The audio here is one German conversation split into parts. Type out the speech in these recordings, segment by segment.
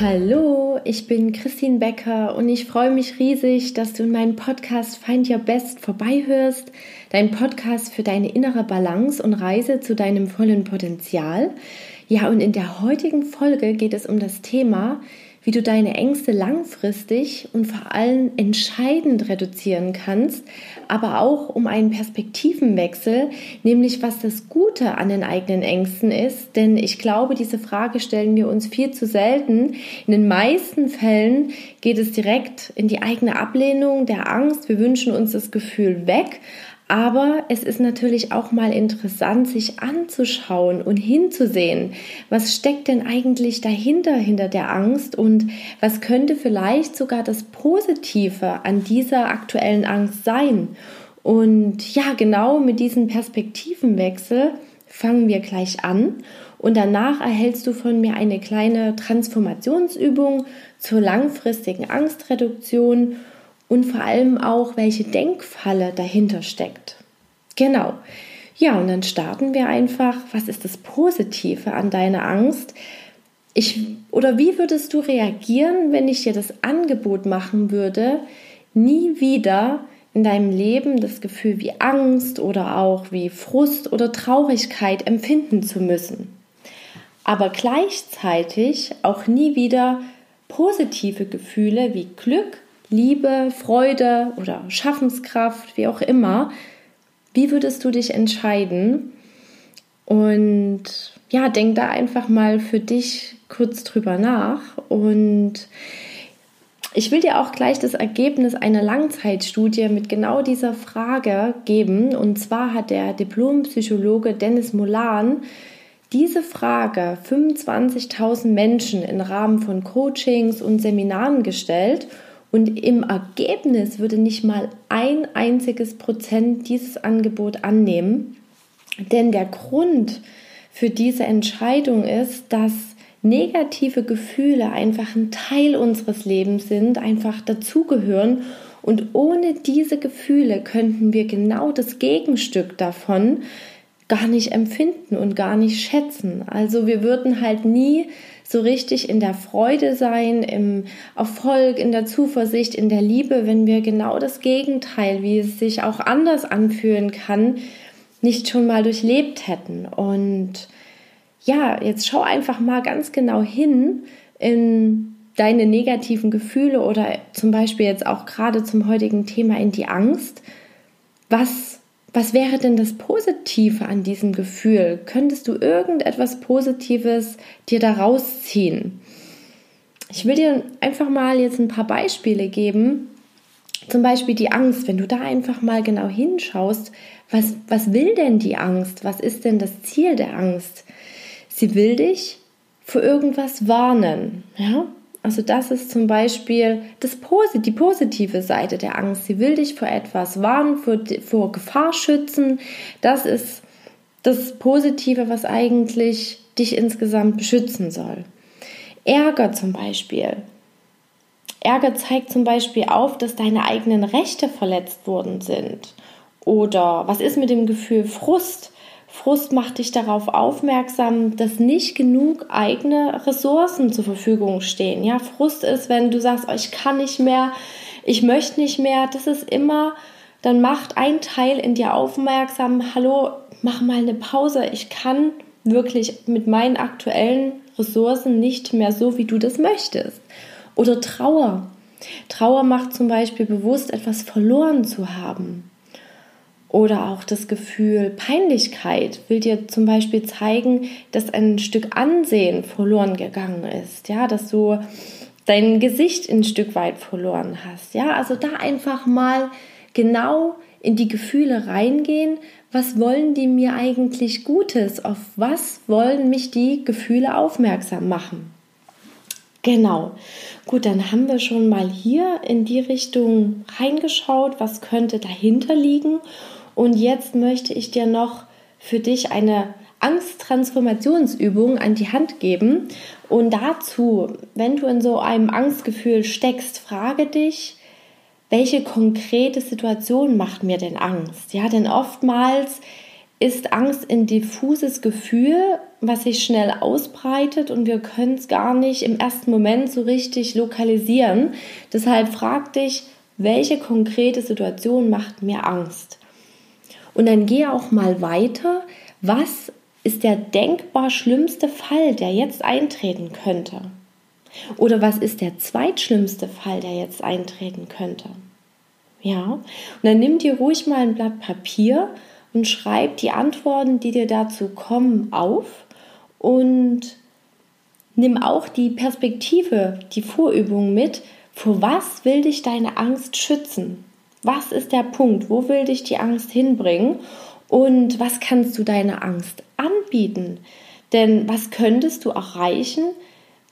Hallo, ich bin Christine Becker und ich freue mich riesig, dass du in meinem Podcast Find Your Best vorbeihörst, dein Podcast für deine innere Balance und Reise zu deinem vollen Potenzial. Ja, und in der heutigen Folge geht es um das Thema, wie du deine Ängste langfristig und vor allem entscheidend reduzieren kannst, aber auch um einen Perspektivenwechsel, nämlich was das Gute an den eigenen Ängsten ist. Denn ich glaube, diese Frage stellen wir uns viel zu selten. In den meisten Fällen geht es direkt in die eigene Ablehnung der Angst. Wir wünschen uns das Gefühl weg. Aber es ist natürlich auch mal interessant, sich anzuschauen und hinzusehen, was steckt denn eigentlich dahinter, hinter der Angst? Und was könnte vielleicht sogar das Positive an dieser aktuellen Angst sein. Und ja, genau mit diesem Perspektivenwechsel fangen wir gleich an. Und danach erhältst du von mir eine kleine Transformationsübung zur langfristigen Angstreduktion und vor allem auch, welche Denkfalle dahinter steckt. Genau. Ja, und dann starten wir einfach, was ist das Positive an deiner Angst? Ich, oder wie würdest du reagieren, wenn ich dir das Angebot machen würde, nie wieder in deinem Leben das Gefühl wie Angst oder auch wie Frust oder Traurigkeit empfinden zu müssen? Aber gleichzeitig auch nie wieder positive Gefühle wie Glück, Liebe, Freude oder Schaffenskraft, wie auch immer, wie würdest du dich entscheiden? Und ja, denk da einfach mal für dich kurz drüber nach. Und ich will dir auch gleich das Ergebnis einer Langzeitstudie mit genau dieser Frage geben. Und zwar hat der Diplompsychologe Dennis Molan diese Frage 25.000 Menschen im Rahmen von Coachings und Seminaren gestellt und im Ergebnis würde nicht mal ein einziges Prozent dieses Angebot annehmen. Denn der Grund für diese Entscheidung ist, dass negative Gefühle einfach ein Teil unseres Lebens sind, einfach dazugehören. Und ohne diese Gefühle könnten wir genau das Gegenstück davon gar nicht empfinden und gar nicht schätzen. Also wir würden halt nie so richtig in der Freude sein, im Erfolg, in der Zuversicht, in der Liebe, wenn wir genau das Gegenteil, wie es sich auch anders anfühlen kann, nicht schon mal durchlebt hätten. Und ja, jetzt schau einfach mal ganz genau hin in deine negativen Gefühle oder zum Beispiel jetzt auch gerade zum heutigen Thema in die Angst. Was was wäre denn das Positive an diesem Gefühl? Könntest du irgendetwas Positives dir daraus ziehen? Ich will dir einfach mal jetzt ein paar Beispiele geben. Zum Beispiel die Angst, wenn du da einfach mal genau hinschaust, was, was will denn die Angst? Was ist denn das Ziel der Angst? Sie will dich vor irgendwas warnen. Ja? Also das ist zum Beispiel das die positive Seite der Angst. Sie will dich vor etwas warnen, vor, vor Gefahr schützen. Das ist das Positive, was eigentlich dich insgesamt beschützen soll. Ärger zum Beispiel. Ärger zeigt zum Beispiel auf, dass deine eigenen Rechte verletzt worden sind. Oder was ist mit dem Gefühl Frust? Frust macht dich darauf aufmerksam, dass nicht genug eigene Ressourcen zur Verfügung stehen. Ja, Frust ist, wenn du sagst, oh, ich kann nicht mehr, ich möchte nicht mehr. Das ist immer, dann macht ein Teil in dir aufmerksam, hallo, mach mal eine Pause. Ich kann wirklich mit meinen aktuellen Ressourcen nicht mehr so, wie du das möchtest. Oder Trauer. Trauer macht zum Beispiel bewusst, etwas verloren zu haben. Oder auch das Gefühl Peinlichkeit will dir zum Beispiel zeigen, dass ein Stück Ansehen verloren gegangen ist. Ja, dass du dein Gesicht ein Stück weit verloren hast. Ja, also da einfach mal genau in die Gefühle reingehen. Was wollen die mir eigentlich Gutes? Auf was wollen mich die Gefühle aufmerksam machen? Genau. Gut, dann haben wir schon mal hier in die Richtung reingeschaut, was könnte dahinter liegen. Und jetzt möchte ich dir noch für dich eine Angsttransformationsübung an die Hand geben. Und dazu, wenn du in so einem Angstgefühl steckst, frage dich, welche konkrete Situation macht mir denn Angst? Ja, denn oftmals ist Angst ein diffuses Gefühl, was sich schnell ausbreitet und wir können es gar nicht im ersten Moment so richtig lokalisieren. Deshalb frag dich, welche konkrete Situation macht mir Angst? Und dann gehe auch mal weiter. Was ist der denkbar schlimmste Fall, der jetzt eintreten könnte? Oder was ist der zweitschlimmste Fall, der jetzt eintreten könnte? Ja, und dann nimm dir ruhig mal ein Blatt Papier und schreib die Antworten, die dir dazu kommen, auf und nimm auch die Perspektive, die Vorübung mit. Vor was will dich deine Angst schützen? Was ist der Punkt? Wo will dich die Angst hinbringen? Und was kannst du deiner Angst anbieten? Denn was könntest du erreichen,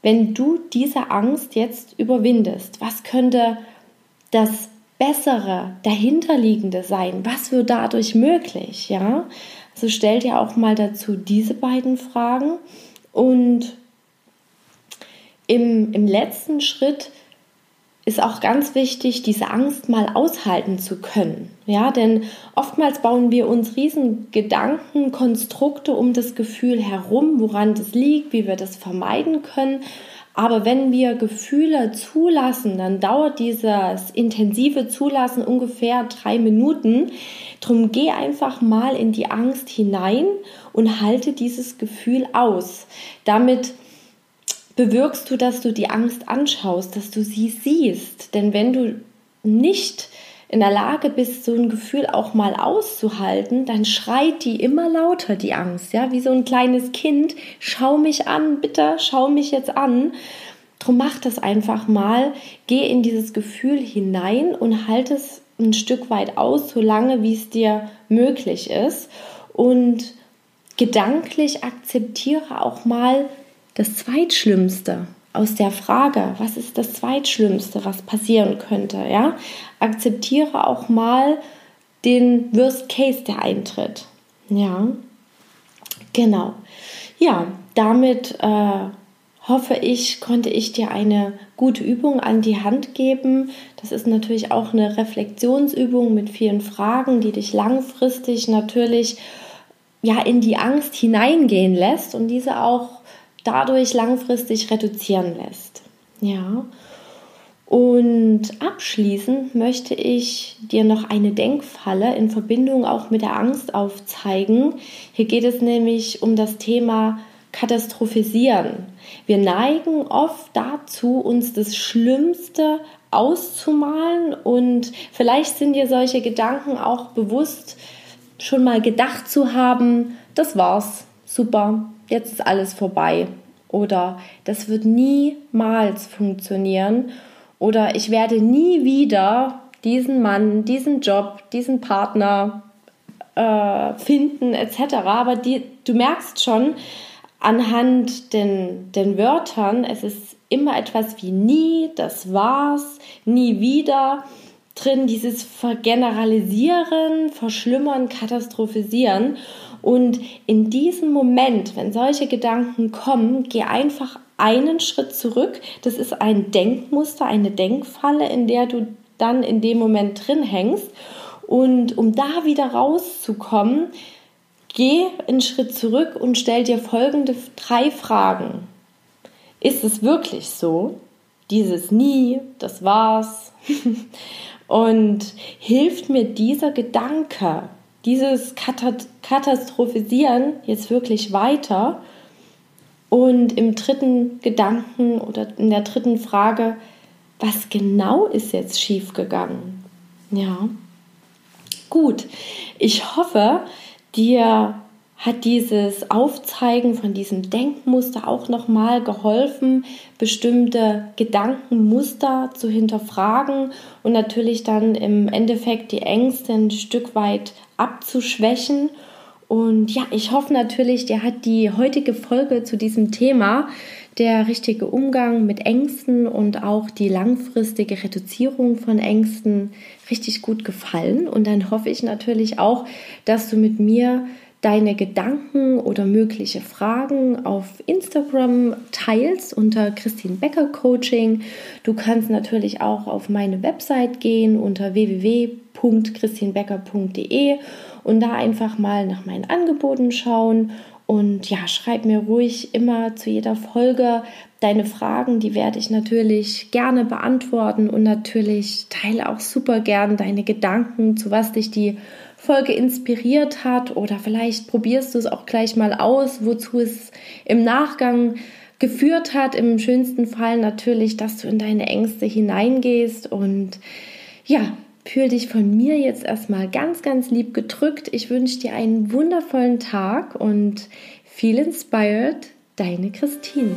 wenn du diese Angst jetzt überwindest? Was könnte das Bessere, dahinterliegende sein? Was wird dadurch möglich? Ja, also stell dir auch mal dazu diese beiden Fragen und im, im letzten Schritt ist auch ganz wichtig, diese Angst mal aushalten zu können. Ja, denn oftmals bauen wir uns riesen Gedankenkonstrukte um das Gefühl herum, woran das liegt, wie wir das vermeiden können. Aber wenn wir Gefühle zulassen, dann dauert dieses intensive Zulassen ungefähr drei Minuten. Drum geh einfach mal in die Angst hinein und halte dieses Gefühl aus. Damit bewirkst du, dass du die Angst anschaust, dass du sie siehst. Denn wenn du nicht in der Lage bist, so ein Gefühl auch mal auszuhalten, dann schreit die immer lauter, die Angst, ja, wie so ein kleines Kind. Schau mich an, bitte, schau mich jetzt an. Drum mach das einfach mal, geh in dieses Gefühl hinein und halt es ein Stück weit aus, so lange wie es dir möglich ist. Und gedanklich akzeptiere auch mal das Zweitschlimmste aus der Frage, was ist das Zweitschlimmste, was passieren könnte, ja, akzeptiere auch mal den Worst Case, der eintritt. Ja, genau. Ja, damit äh, hoffe ich, konnte ich dir eine gute Übung an die Hand geben. Das ist natürlich auch eine Reflexionsübung mit vielen Fragen, die dich langfristig natürlich ja in die Angst hineingehen lässt und diese auch dadurch langfristig reduzieren lässt. Ja. Und abschließend möchte ich dir noch eine Denkfalle in Verbindung auch mit der Angst aufzeigen. Hier geht es nämlich um das Thema Katastrophisieren. Wir neigen oft dazu, uns das Schlimmste auszumalen und vielleicht sind dir solche Gedanken auch bewusst schon mal gedacht zu haben, das war's, super, jetzt ist alles vorbei. Oder das wird niemals funktionieren. Oder ich werde nie wieder diesen Mann, diesen Job, diesen Partner äh, finden, etc. Aber die, du merkst schon anhand den, den Wörtern, es ist immer etwas wie nie, das war's, nie wieder drin, dieses Vergeneralisieren, Verschlimmern, Katastrophisieren. Und in diesem Moment, wenn solche Gedanken kommen, geh einfach einen Schritt zurück. Das ist ein Denkmuster, eine Denkfalle, in der du dann in dem Moment drin hängst. Und um da wieder rauszukommen, geh einen Schritt zurück und stell dir folgende drei Fragen. Ist es wirklich so? Dieses nie, das war's. und hilft mir dieser Gedanke, dieses Katastrophisieren jetzt wirklich weiter und im dritten Gedanken oder in der dritten Frage, was genau ist jetzt schiefgegangen? Ja, gut. Ich hoffe, dir hat dieses Aufzeigen von diesem Denkmuster auch nochmal geholfen, bestimmte Gedankenmuster zu hinterfragen und natürlich dann im Endeffekt die Ängste ein Stück weit abzuschwächen. Und ja, ich hoffe natürlich, dir hat die heutige Folge zu diesem Thema, der richtige Umgang mit Ängsten und auch die langfristige Reduzierung von Ängsten richtig gut gefallen. Und dann hoffe ich natürlich auch, dass du mit mir deine Gedanken oder mögliche Fragen auf Instagram teilst unter Christine Becker Coaching. Du kannst natürlich auch auf meine Website gehen unter www.christinbecker.de und da einfach mal nach meinen Angeboten schauen. Und ja, schreib mir ruhig immer zu jeder Folge deine Fragen, die werde ich natürlich gerne beantworten und natürlich teile auch super gern deine Gedanken, zu was dich die Folge inspiriert hat oder vielleicht probierst du es auch gleich mal aus, wozu es im Nachgang geführt hat. Im schönsten Fall natürlich, dass du in deine Ängste hineingehst und ja, fühl dich von mir jetzt erstmal ganz, ganz lieb gedrückt. Ich wünsche dir einen wundervollen Tag und viel inspired, deine Christine.